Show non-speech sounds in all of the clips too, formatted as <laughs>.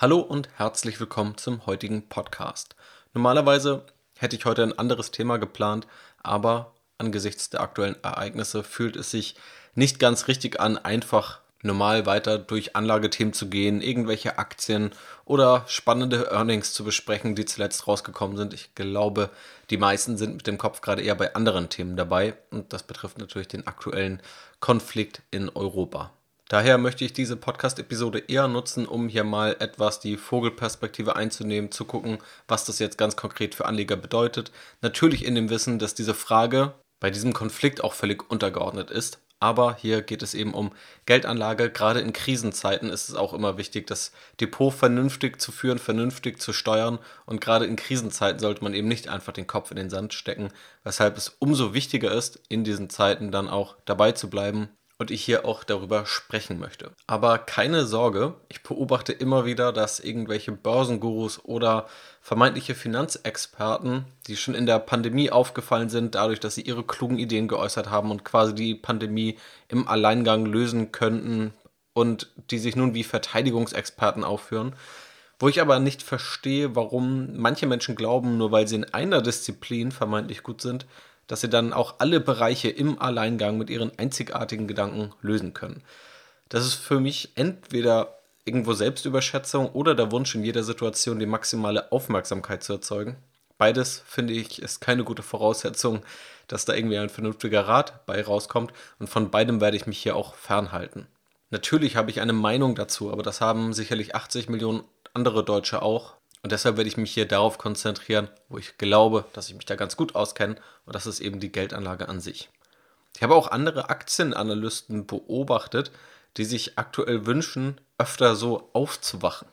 Hallo und herzlich willkommen zum heutigen Podcast. Normalerweise hätte ich heute ein anderes Thema geplant, aber angesichts der aktuellen Ereignisse fühlt es sich nicht ganz richtig an, einfach normal weiter durch Anlagethemen zu gehen, irgendwelche Aktien oder spannende Earnings zu besprechen, die zuletzt rausgekommen sind. Ich glaube, die meisten sind mit dem Kopf gerade eher bei anderen Themen dabei und das betrifft natürlich den aktuellen Konflikt in Europa. Daher möchte ich diese Podcast-Episode eher nutzen, um hier mal etwas die Vogelperspektive einzunehmen, zu gucken, was das jetzt ganz konkret für Anleger bedeutet. Natürlich in dem Wissen, dass diese Frage bei diesem Konflikt auch völlig untergeordnet ist. Aber hier geht es eben um Geldanlage. Gerade in Krisenzeiten ist es auch immer wichtig, das Depot vernünftig zu führen, vernünftig zu steuern. Und gerade in Krisenzeiten sollte man eben nicht einfach den Kopf in den Sand stecken, weshalb es umso wichtiger ist, in diesen Zeiten dann auch dabei zu bleiben und ich hier auch darüber sprechen möchte. Aber keine Sorge, ich beobachte immer wieder, dass irgendwelche Börsengurus oder vermeintliche Finanzexperten, die schon in der Pandemie aufgefallen sind, dadurch, dass sie ihre klugen Ideen geäußert haben und quasi die Pandemie im Alleingang lösen könnten und die sich nun wie Verteidigungsexperten aufführen, wo ich aber nicht verstehe, warum manche Menschen glauben, nur weil sie in einer Disziplin vermeintlich gut sind, dass sie dann auch alle Bereiche im Alleingang mit ihren einzigartigen Gedanken lösen können. Das ist für mich entweder irgendwo Selbstüberschätzung oder der Wunsch in jeder Situation die maximale Aufmerksamkeit zu erzeugen. Beides finde ich ist keine gute Voraussetzung, dass da irgendwie ein vernünftiger Rat bei rauskommt und von beidem werde ich mich hier auch fernhalten. Natürlich habe ich eine Meinung dazu, aber das haben sicherlich 80 Millionen andere Deutsche auch und deshalb werde ich mich hier darauf konzentrieren, wo ich glaube, dass ich mich da ganz gut auskenne. Und das ist eben die Geldanlage an sich. Ich habe auch andere Aktienanalysten beobachtet, die sich aktuell wünschen, öfter so aufzuwachen.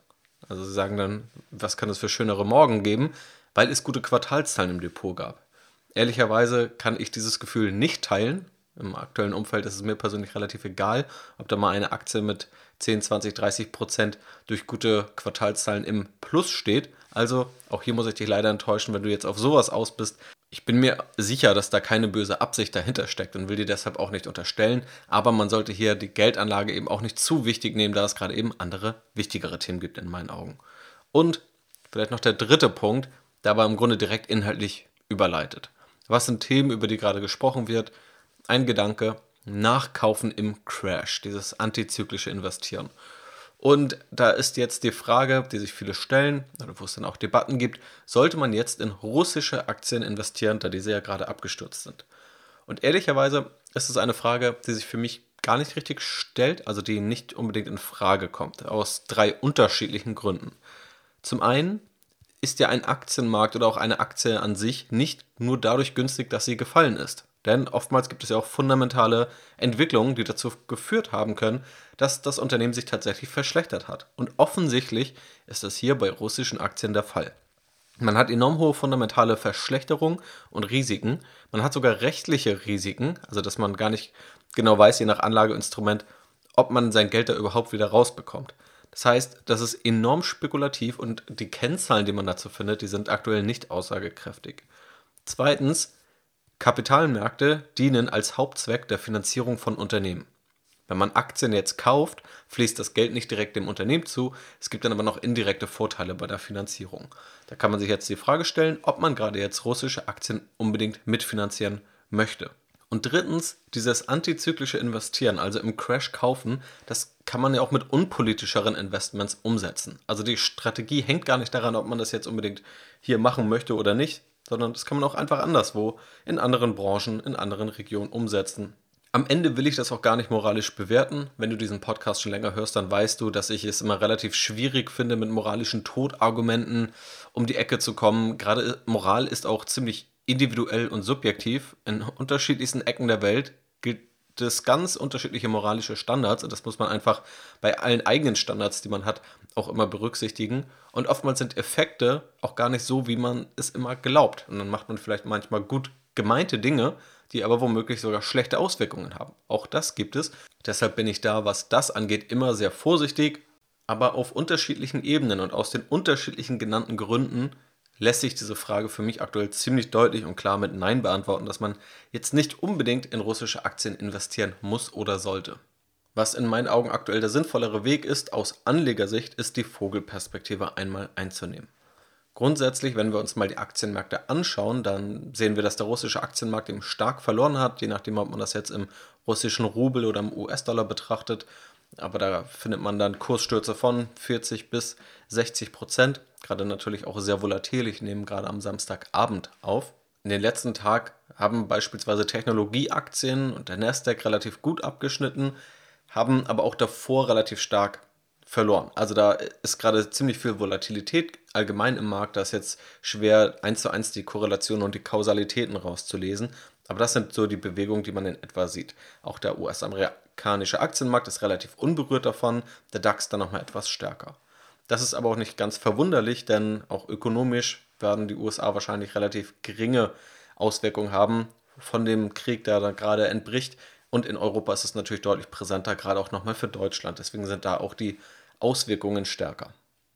Also sie sagen dann, was kann es für schönere Morgen geben, weil es gute Quartalszahlen im Depot gab. Ehrlicherweise kann ich dieses Gefühl nicht teilen. Im aktuellen Umfeld ist es mir persönlich relativ egal, ob da mal eine Aktie mit 10, 20, 30 Prozent durch gute Quartalszahlen im Plus steht. Also auch hier muss ich dich leider enttäuschen, wenn du jetzt auf sowas aus bist. Ich bin mir sicher, dass da keine böse Absicht dahinter steckt und will dir deshalb auch nicht unterstellen. Aber man sollte hier die Geldanlage eben auch nicht zu wichtig nehmen, da es gerade eben andere, wichtigere Themen gibt in meinen Augen. Und vielleicht noch der dritte Punkt, der aber im Grunde direkt inhaltlich überleitet. Was sind Themen, über die gerade gesprochen wird? Ein Gedanke, Nachkaufen im Crash, dieses antizyklische Investieren. Und da ist jetzt die Frage, die sich viele stellen, wo es dann auch Debatten gibt, sollte man jetzt in russische Aktien investieren, da diese ja gerade abgestürzt sind? Und ehrlicherweise ist es eine Frage, die sich für mich gar nicht richtig stellt, also die nicht unbedingt in Frage kommt, aus drei unterschiedlichen Gründen. Zum einen ist ja ein Aktienmarkt oder auch eine Aktie an sich nicht nur dadurch günstig, dass sie gefallen ist. Denn oftmals gibt es ja auch fundamentale Entwicklungen, die dazu geführt haben können, dass das Unternehmen sich tatsächlich verschlechtert hat. Und offensichtlich ist das hier bei russischen Aktien der Fall. Man hat enorm hohe fundamentale Verschlechterung und Risiken. Man hat sogar rechtliche Risiken, also dass man gar nicht genau weiß, je nach Anlageinstrument, ob man sein Geld da überhaupt wieder rausbekommt. Das heißt, das ist enorm spekulativ und die Kennzahlen, die man dazu findet, die sind aktuell nicht aussagekräftig. Zweitens, Kapitalmärkte dienen als Hauptzweck der Finanzierung von Unternehmen. Wenn man Aktien jetzt kauft, fließt das Geld nicht direkt dem Unternehmen zu, es gibt dann aber noch indirekte Vorteile bei der Finanzierung. Da kann man sich jetzt die Frage stellen, ob man gerade jetzt russische Aktien unbedingt mitfinanzieren möchte. Und drittens, dieses antizyklische Investieren, also im Crash kaufen, das kann man ja auch mit unpolitischeren Investments umsetzen. Also die Strategie hängt gar nicht daran, ob man das jetzt unbedingt hier machen möchte oder nicht, sondern das kann man auch einfach anderswo in anderen Branchen, in anderen Regionen umsetzen. Am Ende will ich das auch gar nicht moralisch bewerten. Wenn du diesen Podcast schon länger hörst, dann weißt du, dass ich es immer relativ schwierig finde, mit moralischen Todargumenten um die Ecke zu kommen. Gerade Moral ist auch ziemlich individuell und subjektiv. In unterschiedlichsten Ecken der Welt gilt es ganz unterschiedliche moralische Standards und das muss man einfach bei allen eigenen Standards, die man hat, auch immer berücksichtigen. Und oftmals sind Effekte auch gar nicht so, wie man es immer glaubt. Und dann macht man vielleicht manchmal gut gemeinte Dinge, die aber womöglich sogar schlechte Auswirkungen haben. Auch das gibt es. Deshalb bin ich da, was das angeht, immer sehr vorsichtig, aber auf unterschiedlichen Ebenen und aus den unterschiedlichen genannten Gründen lässt sich diese Frage für mich aktuell ziemlich deutlich und klar mit Nein beantworten, dass man jetzt nicht unbedingt in russische Aktien investieren muss oder sollte. Was in meinen Augen aktuell der sinnvollere Weg ist, aus Anlegersicht, ist die Vogelperspektive einmal einzunehmen. Grundsätzlich, wenn wir uns mal die Aktienmärkte anschauen, dann sehen wir, dass der russische Aktienmarkt eben stark verloren hat, je nachdem, ob man das jetzt im russischen Rubel oder im US-Dollar betrachtet. Aber da findet man dann Kursstürze von 40 bis 60 Prozent. Gerade natürlich auch sehr volatil. Ich nehme gerade am Samstagabend auf. In den letzten Tag haben beispielsweise Technologieaktien und der Nasdaq relativ gut abgeschnitten haben aber auch davor relativ stark verloren. Also da ist gerade ziemlich viel Volatilität allgemein im Markt. Da ist jetzt schwer eins zu eins die Korrelation und die Kausalitäten rauszulesen. Aber das sind so die Bewegungen, die man in etwa sieht. Auch der US-amerikanische Aktienmarkt ist relativ unberührt davon, der DAX dann nochmal etwas stärker. Das ist aber auch nicht ganz verwunderlich, denn auch ökonomisch werden die USA wahrscheinlich relativ geringe Auswirkungen haben von dem Krieg, der da gerade entbricht. Und in Europa ist es natürlich deutlich präsenter, gerade auch nochmal für Deutschland. Deswegen sind da auch die Auswirkungen stärker.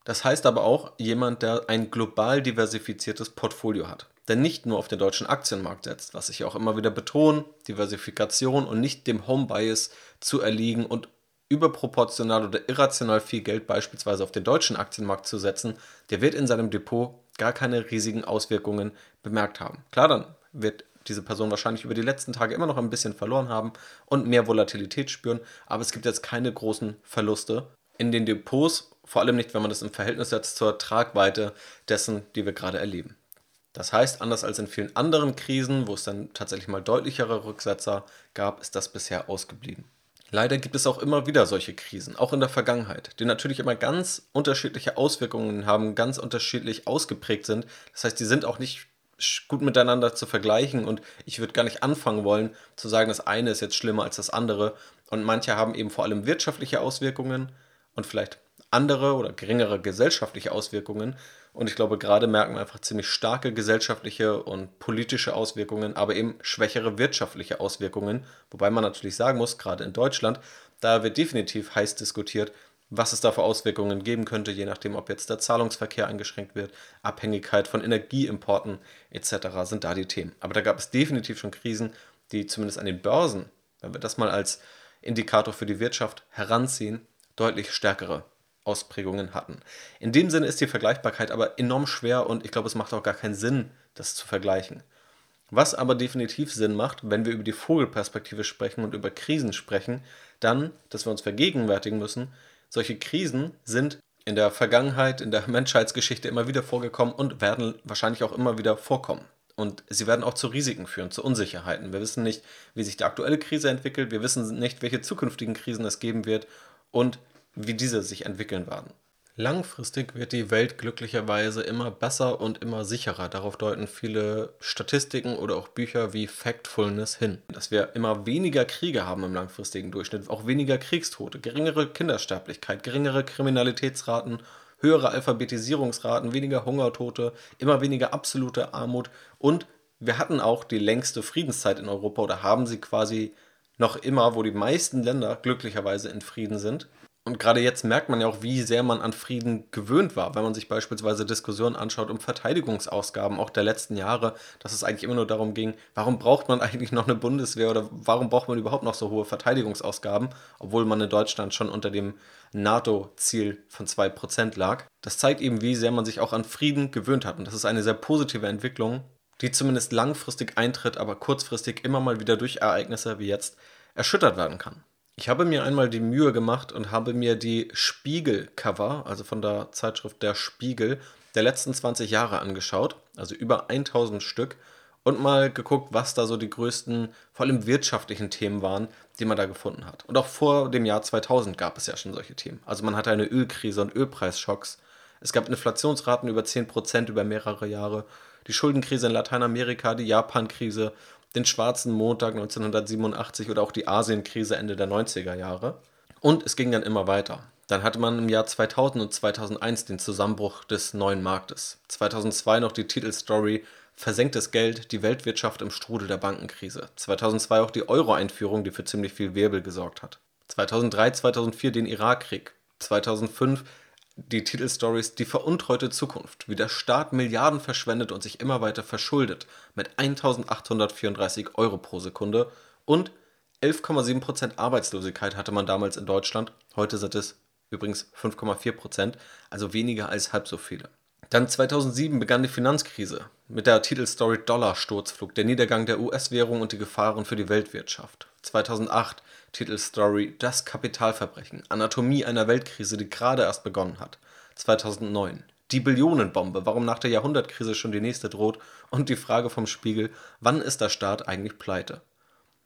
Das heißt aber auch jemand, der ein global diversifiziertes Portfolio hat. Der nicht nur auf den deutschen Aktienmarkt setzt, was ich auch immer wieder betone, Diversifikation und nicht dem Home Bias zu erliegen und überproportional oder irrational viel Geld beispielsweise auf den deutschen Aktienmarkt zu setzen, der wird in seinem Depot gar keine riesigen Auswirkungen bemerkt haben. Klar, dann wird diese Person wahrscheinlich über die letzten Tage immer noch ein bisschen verloren haben und mehr Volatilität spüren, aber es gibt jetzt keine großen Verluste in den Depots, vor allem nicht, wenn man das im Verhältnis setzt zur Tragweite dessen, die wir gerade erleben. Das heißt, anders als in vielen anderen Krisen, wo es dann tatsächlich mal deutlichere Rücksetzer gab, ist das bisher ausgeblieben. Leider gibt es auch immer wieder solche Krisen, auch in der Vergangenheit, die natürlich immer ganz unterschiedliche Auswirkungen haben, ganz unterschiedlich ausgeprägt sind. Das heißt, die sind auch nicht gut miteinander zu vergleichen und ich würde gar nicht anfangen wollen zu sagen, das eine ist jetzt schlimmer als das andere und manche haben eben vor allem wirtschaftliche Auswirkungen und vielleicht andere oder geringere gesellschaftliche Auswirkungen und ich glaube gerade merken wir einfach ziemlich starke gesellschaftliche und politische Auswirkungen, aber eben schwächere wirtschaftliche Auswirkungen, wobei man natürlich sagen muss, gerade in Deutschland, da wird definitiv heiß diskutiert, was es da für Auswirkungen geben könnte, je nachdem, ob jetzt der Zahlungsverkehr eingeschränkt wird, Abhängigkeit von Energieimporten etc. sind da die Themen. Aber da gab es definitiv schon Krisen, die zumindest an den Börsen, wenn wir das mal als Indikator für die Wirtschaft heranziehen, deutlich stärkere Ausprägungen hatten. In dem Sinne ist die Vergleichbarkeit aber enorm schwer und ich glaube, es macht auch gar keinen Sinn, das zu vergleichen. Was aber definitiv Sinn macht, wenn wir über die Vogelperspektive sprechen und über Krisen sprechen, dann, dass wir uns vergegenwärtigen müssen, solche Krisen sind in der Vergangenheit, in der Menschheitsgeschichte immer wieder vorgekommen und werden wahrscheinlich auch immer wieder vorkommen. Und sie werden auch zu Risiken führen, zu Unsicherheiten. Wir wissen nicht, wie sich die aktuelle Krise entwickelt. Wir wissen nicht, welche zukünftigen Krisen es geben wird und wie diese sich entwickeln werden. Langfristig wird die Welt glücklicherweise immer besser und immer sicherer. Darauf deuten viele Statistiken oder auch Bücher wie Factfulness hin. Dass wir immer weniger Kriege haben im langfristigen Durchschnitt, auch weniger Kriegstote, geringere Kindersterblichkeit, geringere Kriminalitätsraten, höhere Alphabetisierungsraten, weniger Hungertote, immer weniger absolute Armut und wir hatten auch die längste Friedenszeit in Europa oder haben sie quasi noch immer, wo die meisten Länder glücklicherweise in Frieden sind. Und gerade jetzt merkt man ja auch, wie sehr man an Frieden gewöhnt war, wenn man sich beispielsweise Diskussionen anschaut um Verteidigungsausgaben auch der letzten Jahre, dass es eigentlich immer nur darum ging, warum braucht man <laughs> eigentlich noch eine Bundeswehr oder warum braucht man überhaupt noch so hohe Verteidigungsausgaben, obwohl man in Deutschland schon unter dem NATO-Ziel von 2% lag. Das zeigt eben, wie sehr man sich auch an Frieden gewöhnt hat. Und das ist eine sehr positive Entwicklung, die zumindest langfristig eintritt, aber kurzfristig immer mal wieder durch Ereignisse wie jetzt erschüttert werden kann. Ich habe mir einmal die Mühe gemacht und habe mir die Spiegel-Cover, also von der Zeitschrift Der Spiegel, der letzten 20 Jahre angeschaut, also über 1000 Stück, und mal geguckt, was da so die größten, vor allem wirtschaftlichen Themen waren, die man da gefunden hat. Und auch vor dem Jahr 2000 gab es ja schon solche Themen. Also man hatte eine Ölkrise und Ölpreisschocks. Es gab Inflationsraten über 10% über mehrere Jahre, die Schuldenkrise in Lateinamerika, die Japan-Krise den Schwarzen Montag 1987 oder auch die Asienkrise Ende der 90er Jahre. Und es ging dann immer weiter. Dann hatte man im Jahr 2000 und 2001 den Zusammenbruch des neuen Marktes. 2002 noch die Titelstory Versenktes Geld, die Weltwirtschaft im Strudel der Bankenkrise. 2002 auch die Euro-Einführung, die für ziemlich viel Wirbel gesorgt hat. 2003, 2004 den Irakkrieg. 2005 die Titelstories Die veruntreute Zukunft, wie der Staat Milliarden verschwendet und sich immer weiter verschuldet mit 1834 Euro pro Sekunde und 11,7% Arbeitslosigkeit hatte man damals in Deutschland. Heute sind es übrigens 5,4%, also weniger als halb so viele. Dann 2007 begann die Finanzkrise mit der Titelstory Dollarsturzflug, der Niedergang der US-Währung und die Gefahren für die Weltwirtschaft. 2008 Titelstory Das Kapitalverbrechen, Anatomie einer Weltkrise, die gerade erst begonnen hat. 2009 Die Billionenbombe, warum nach der Jahrhundertkrise schon die nächste droht und die Frage vom Spiegel, wann ist der Staat eigentlich pleite?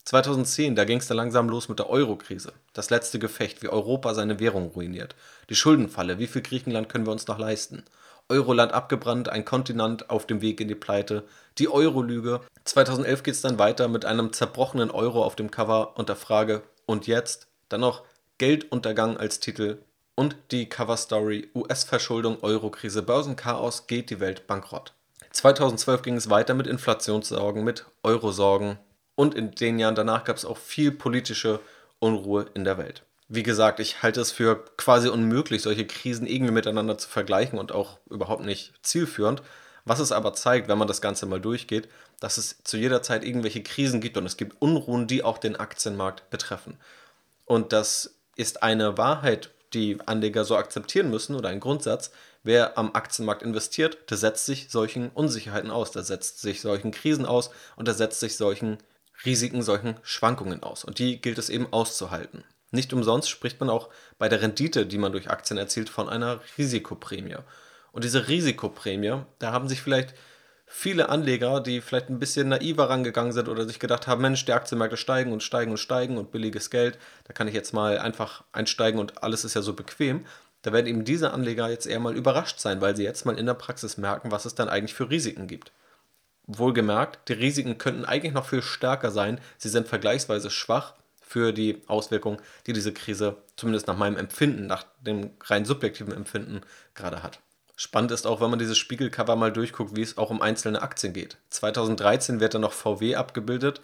2010, da ging es dann langsam los mit der Euro-Krise. Das letzte Gefecht, wie Europa seine Währung ruiniert. Die Schuldenfalle, wie viel Griechenland können wir uns noch leisten? Euroland abgebrannt, ein Kontinent auf dem Weg in die Pleite. Die Euro-Lüge. 2011 geht es dann weiter mit einem zerbrochenen Euro auf dem Cover und der Frage, und jetzt? Dann noch Gelduntergang als Titel und die Cover-Story US-Verschuldung, Euro-Krise, Börsenchaos, geht die Welt bankrott. 2012 ging es weiter mit Inflationssorgen, mit Eurosorgen, und in den Jahren danach gab es auch viel politische Unruhe in der Welt. Wie gesagt, ich halte es für quasi unmöglich, solche Krisen irgendwie miteinander zu vergleichen und auch überhaupt nicht zielführend. Was es aber zeigt, wenn man das Ganze mal durchgeht, dass es zu jeder Zeit irgendwelche Krisen gibt und es gibt Unruhen, die auch den Aktienmarkt betreffen. Und das ist eine Wahrheit, die Anleger so akzeptieren müssen oder ein Grundsatz. Wer am Aktienmarkt investiert, der setzt sich solchen Unsicherheiten aus, der setzt sich solchen Krisen aus und der setzt sich solchen Risiken solchen Schwankungen aus. Und die gilt es eben auszuhalten. Nicht umsonst spricht man auch bei der Rendite, die man durch Aktien erzielt, von einer Risikoprämie. Und diese Risikoprämie, da haben sich vielleicht viele Anleger, die vielleicht ein bisschen naiver rangegangen sind oder sich gedacht haben, Mensch, die Aktienmärkte steigen und steigen und steigen und billiges Geld, da kann ich jetzt mal einfach einsteigen und alles ist ja so bequem. Da werden eben diese Anleger jetzt eher mal überrascht sein, weil sie jetzt mal in der Praxis merken, was es dann eigentlich für Risiken gibt. Wohlgemerkt, die Risiken könnten eigentlich noch viel stärker sein. Sie sind vergleichsweise schwach für die Auswirkungen, die diese Krise zumindest nach meinem Empfinden, nach dem rein subjektiven Empfinden gerade hat. Spannend ist auch, wenn man dieses Spiegelcover mal durchguckt, wie es auch um einzelne Aktien geht. 2013 wird dann noch VW abgebildet,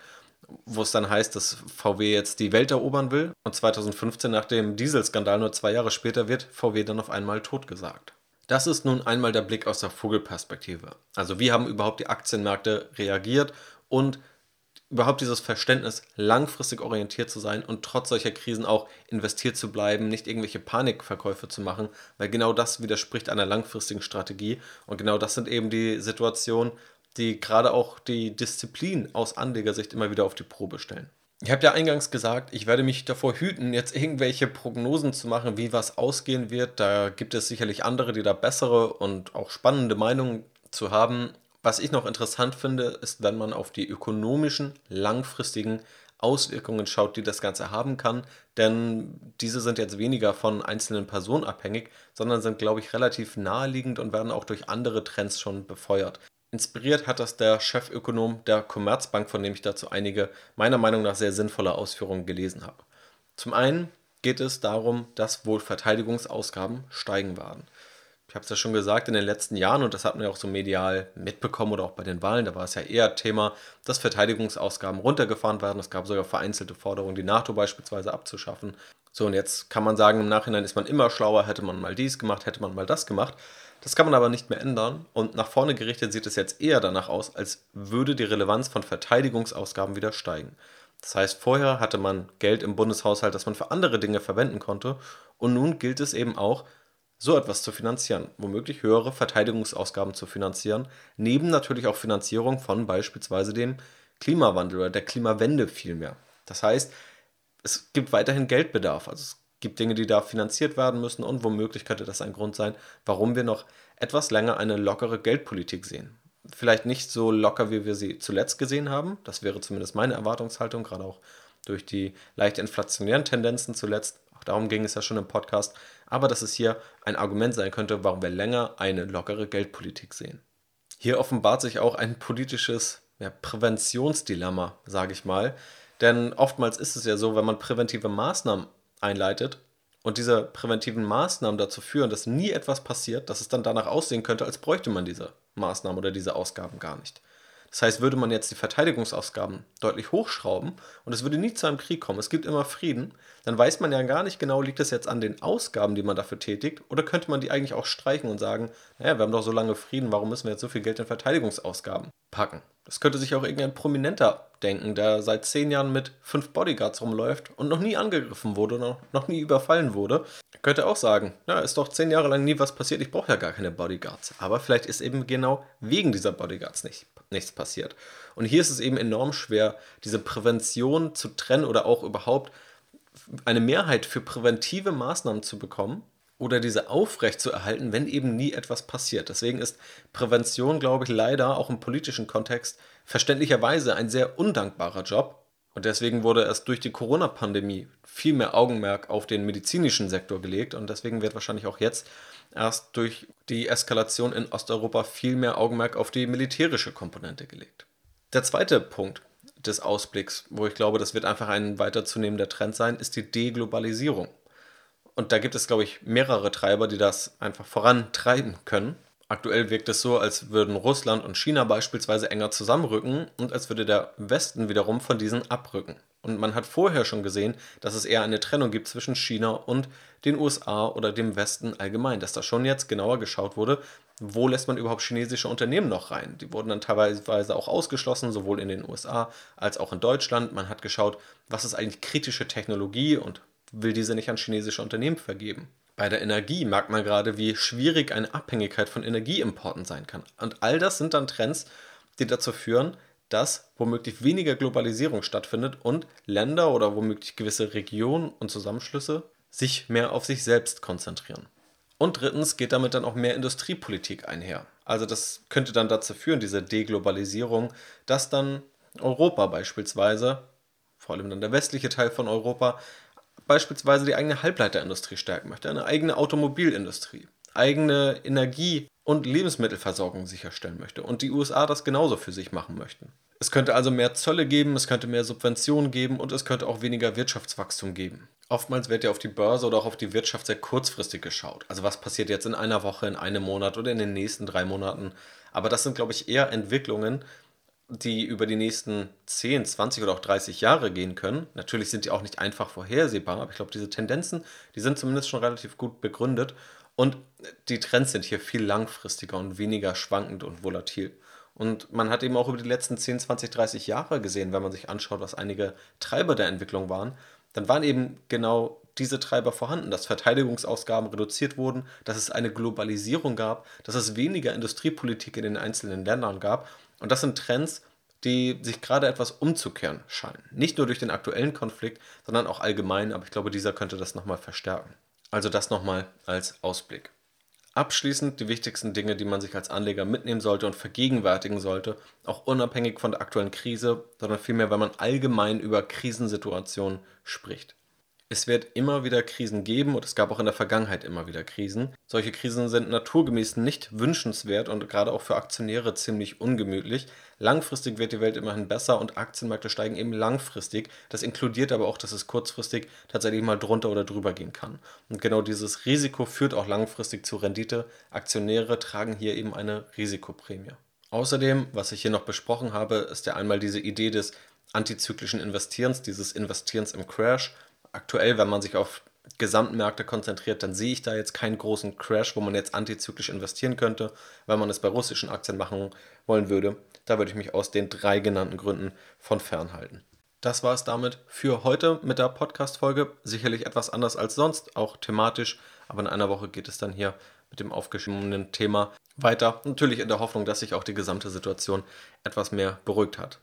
wo es dann heißt, dass VW jetzt die Welt erobern will. Und 2015, nach dem Dieselskandal, nur zwei Jahre später, wird VW dann auf einmal totgesagt. Das ist nun einmal der Blick aus der Vogelperspektive. Also wie haben überhaupt die Aktienmärkte reagiert und überhaupt dieses Verständnis, langfristig orientiert zu sein und trotz solcher Krisen auch investiert zu bleiben, nicht irgendwelche Panikverkäufe zu machen, weil genau das widerspricht einer langfristigen Strategie und genau das sind eben die Situationen, die gerade auch die Disziplin aus Anlegersicht immer wieder auf die Probe stellen. Ich habe ja eingangs gesagt, ich werde mich davor hüten, jetzt irgendwelche Prognosen zu machen, wie was ausgehen wird. Da gibt es sicherlich andere, die da bessere und auch spannende Meinungen zu haben. Was ich noch interessant finde, ist, wenn man auf die ökonomischen, langfristigen Auswirkungen schaut, die das Ganze haben kann. Denn diese sind jetzt weniger von einzelnen Personen abhängig, sondern sind, glaube ich, relativ naheliegend und werden auch durch andere Trends schon befeuert. Inspiriert hat das der Chefökonom der Commerzbank, von dem ich dazu einige meiner Meinung nach sehr sinnvolle Ausführungen gelesen habe. Zum einen geht es darum, dass wohl Verteidigungsausgaben steigen werden. Ich habe es ja schon gesagt, in den letzten Jahren, und das hat man ja auch so medial mitbekommen oder auch bei den Wahlen, da war es ja eher Thema, dass Verteidigungsausgaben runtergefahren werden. Es gab sogar vereinzelte Forderungen, die NATO beispielsweise abzuschaffen. So, und jetzt kann man sagen, im Nachhinein ist man immer schlauer, hätte man mal dies gemacht, hätte man mal das gemacht. Das kann man aber nicht mehr ändern und nach vorne gerichtet sieht es jetzt eher danach aus, als würde die Relevanz von Verteidigungsausgaben wieder steigen. Das heißt, vorher hatte man Geld im Bundeshaushalt, das man für andere Dinge verwenden konnte und nun gilt es eben auch, so etwas zu finanzieren, womöglich höhere Verteidigungsausgaben zu finanzieren, neben natürlich auch Finanzierung von beispielsweise dem Klimawandel oder der Klimawende vielmehr. Das heißt, es gibt weiterhin Geldbedarf. Also es gibt Dinge, die da finanziert werden müssen und womöglich könnte das ein Grund sein, warum wir noch etwas länger eine lockere Geldpolitik sehen. Vielleicht nicht so locker, wie wir sie zuletzt gesehen haben. Das wäre zumindest meine Erwartungshaltung, gerade auch durch die leicht inflationären Tendenzen zuletzt. Auch darum ging es ja schon im Podcast. Aber dass es hier ein Argument sein könnte, warum wir länger eine lockere Geldpolitik sehen. Hier offenbart sich auch ein politisches ja, Präventionsdilemma, sage ich mal. Denn oftmals ist es ja so, wenn man präventive Maßnahmen einleitet und diese präventiven Maßnahmen dazu führen, dass nie etwas passiert, dass es dann danach aussehen könnte, als bräuchte man diese Maßnahmen oder diese Ausgaben gar nicht. Das heißt, würde man jetzt die Verteidigungsausgaben deutlich hochschrauben und es würde nie zu einem Krieg kommen, es gibt immer Frieden, dann weiß man ja gar nicht genau, liegt das jetzt an den Ausgaben, die man dafür tätigt, oder könnte man die eigentlich auch streichen und sagen, naja, wir haben doch so lange Frieden, warum müssen wir jetzt so viel Geld in Verteidigungsausgaben packen? Das könnte sich auch irgendein Prominenter denken, der seit zehn Jahren mit fünf Bodyguards rumläuft und noch nie angegriffen wurde, noch, noch nie überfallen wurde. Er könnte auch sagen, ja, ist doch zehn Jahre lang nie was passiert, ich brauche ja gar keine Bodyguards. Aber vielleicht ist eben genau wegen dieser Bodyguards nicht, nichts passiert. Und hier ist es eben enorm schwer, diese Prävention zu trennen oder auch überhaupt eine Mehrheit für präventive Maßnahmen zu bekommen oder diese aufrecht zu erhalten, wenn eben nie etwas passiert. Deswegen ist Prävention, glaube ich, leider auch im politischen Kontext verständlicherweise ein sehr undankbarer Job. Und deswegen wurde erst durch die Corona-Pandemie viel mehr Augenmerk auf den medizinischen Sektor gelegt. Und deswegen wird wahrscheinlich auch jetzt erst durch die Eskalation in Osteuropa viel mehr Augenmerk auf die militärische Komponente gelegt. Der zweite Punkt des Ausblicks, wo ich glaube, das wird einfach ein weiter zunehmender Trend sein, ist die Deglobalisierung. Und da gibt es, glaube ich, mehrere Treiber, die das einfach vorantreiben können. Aktuell wirkt es so, als würden Russland und China beispielsweise enger zusammenrücken und als würde der Westen wiederum von diesen abrücken. Und man hat vorher schon gesehen, dass es eher eine Trennung gibt zwischen China und den USA oder dem Westen allgemein, dass da schon jetzt genauer geschaut wurde, wo lässt man überhaupt chinesische Unternehmen noch rein. Die wurden dann teilweise auch ausgeschlossen, sowohl in den USA als auch in Deutschland. Man hat geschaut, was ist eigentlich kritische Technologie und will diese nicht an chinesische Unternehmen vergeben. Bei der Energie merkt man gerade, wie schwierig eine Abhängigkeit von Energieimporten sein kann. Und all das sind dann Trends, die dazu führen, dass womöglich weniger Globalisierung stattfindet und Länder oder womöglich gewisse Regionen und Zusammenschlüsse sich mehr auf sich selbst konzentrieren. Und drittens geht damit dann auch mehr Industriepolitik einher. Also das könnte dann dazu führen, diese Deglobalisierung, dass dann Europa beispielsweise, vor allem dann der westliche Teil von Europa, beispielsweise die eigene Halbleiterindustrie stärken möchte, eine eigene Automobilindustrie, eigene Energie- und Lebensmittelversorgung sicherstellen möchte und die USA das genauso für sich machen möchten. Es könnte also mehr Zölle geben, es könnte mehr Subventionen geben und es könnte auch weniger Wirtschaftswachstum geben. Oftmals wird ja auf die Börse oder auch auf die Wirtschaft sehr kurzfristig geschaut. Also was passiert jetzt in einer Woche, in einem Monat oder in den nächsten drei Monaten. Aber das sind, glaube ich, eher Entwicklungen, die über die nächsten 10, 20 oder auch 30 Jahre gehen können. Natürlich sind die auch nicht einfach vorhersehbar, aber ich glaube, diese Tendenzen, die sind zumindest schon relativ gut begründet und die Trends sind hier viel langfristiger und weniger schwankend und volatil. Und man hat eben auch über die letzten 10, 20, 30 Jahre gesehen, wenn man sich anschaut, was einige Treiber der Entwicklung waren, dann waren eben genau diese Treiber vorhanden, dass Verteidigungsausgaben reduziert wurden, dass es eine Globalisierung gab, dass es weniger Industriepolitik in den einzelnen Ländern gab und das sind Trends, die sich gerade etwas umzukehren scheinen. Nicht nur durch den aktuellen Konflikt, sondern auch allgemein, aber ich glaube, dieser könnte das nochmal verstärken. Also das nochmal als Ausblick. Abschließend die wichtigsten Dinge, die man sich als Anleger mitnehmen sollte und vergegenwärtigen sollte, auch unabhängig von der aktuellen Krise, sondern vielmehr, wenn man allgemein über Krisensituationen spricht. Es wird immer wieder Krisen geben und es gab auch in der Vergangenheit immer wieder Krisen. Solche Krisen sind naturgemäß nicht wünschenswert und gerade auch für Aktionäre ziemlich ungemütlich. Langfristig wird die Welt immerhin besser und Aktienmärkte steigen eben langfristig. Das inkludiert aber auch, dass es kurzfristig tatsächlich mal drunter oder drüber gehen kann. Und genau dieses Risiko führt auch langfristig zu Rendite. Aktionäre tragen hier eben eine Risikoprämie. Außerdem, was ich hier noch besprochen habe, ist ja einmal diese Idee des antizyklischen Investierens, dieses Investierens im Crash aktuell, wenn man sich auf Gesamtmärkte konzentriert, dann sehe ich da jetzt keinen großen Crash, wo man jetzt antizyklisch investieren könnte, wenn man es bei russischen Aktien machen wollen würde. Da würde ich mich aus den drei genannten Gründen von fernhalten. Das war es damit für heute mit der Podcast-Folge. Sicherlich etwas anders als sonst, auch thematisch, aber in einer Woche geht es dann hier mit dem aufgeschriebenen Thema weiter. Natürlich in der Hoffnung, dass sich auch die gesamte Situation etwas mehr beruhigt hat.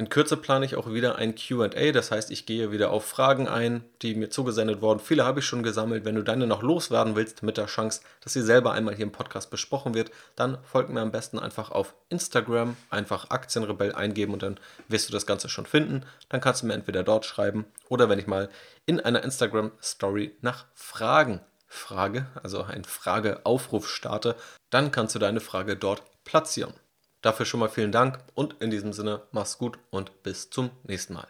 In Kürze plane ich auch wieder ein QA, das heißt, ich gehe wieder auf Fragen ein, die mir zugesendet wurden. Viele habe ich schon gesammelt. Wenn du deine noch loswerden willst, mit der Chance, dass sie selber einmal hier im Podcast besprochen wird, dann folg mir am besten einfach auf Instagram, einfach Aktienrebell eingeben und dann wirst du das Ganze schon finden. Dann kannst du mir entweder dort schreiben oder wenn ich mal in einer Instagram-Story nach Fragen frage, also einen Frageaufruf starte, dann kannst du deine Frage dort platzieren. Dafür schon mal vielen Dank und in diesem Sinne mach's gut und bis zum nächsten Mal.